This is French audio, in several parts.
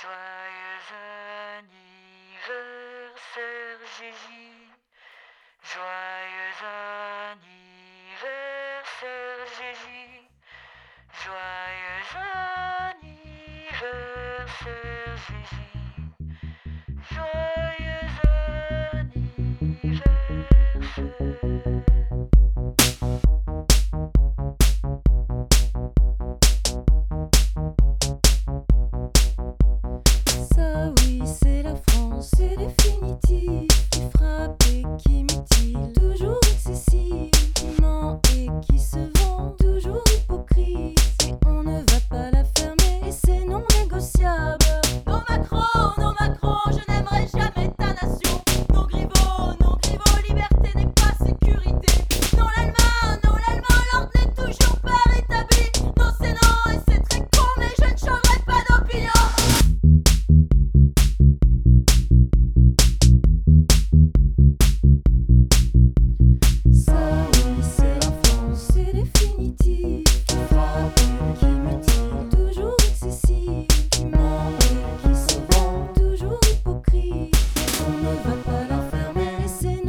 Joyeux anniversaire Gigi. Joyeux anniversaire Gigi. Joyeux anniversaire Gigi. Joyeux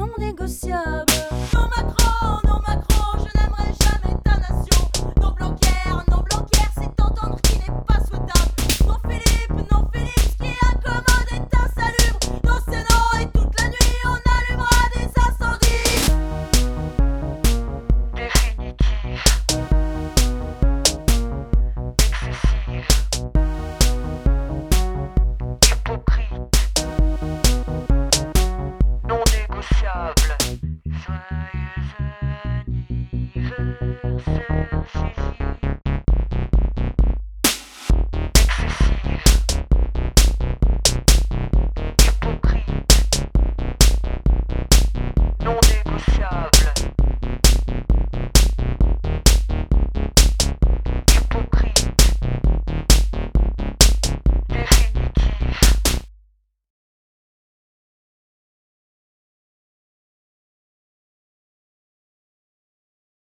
non négociable.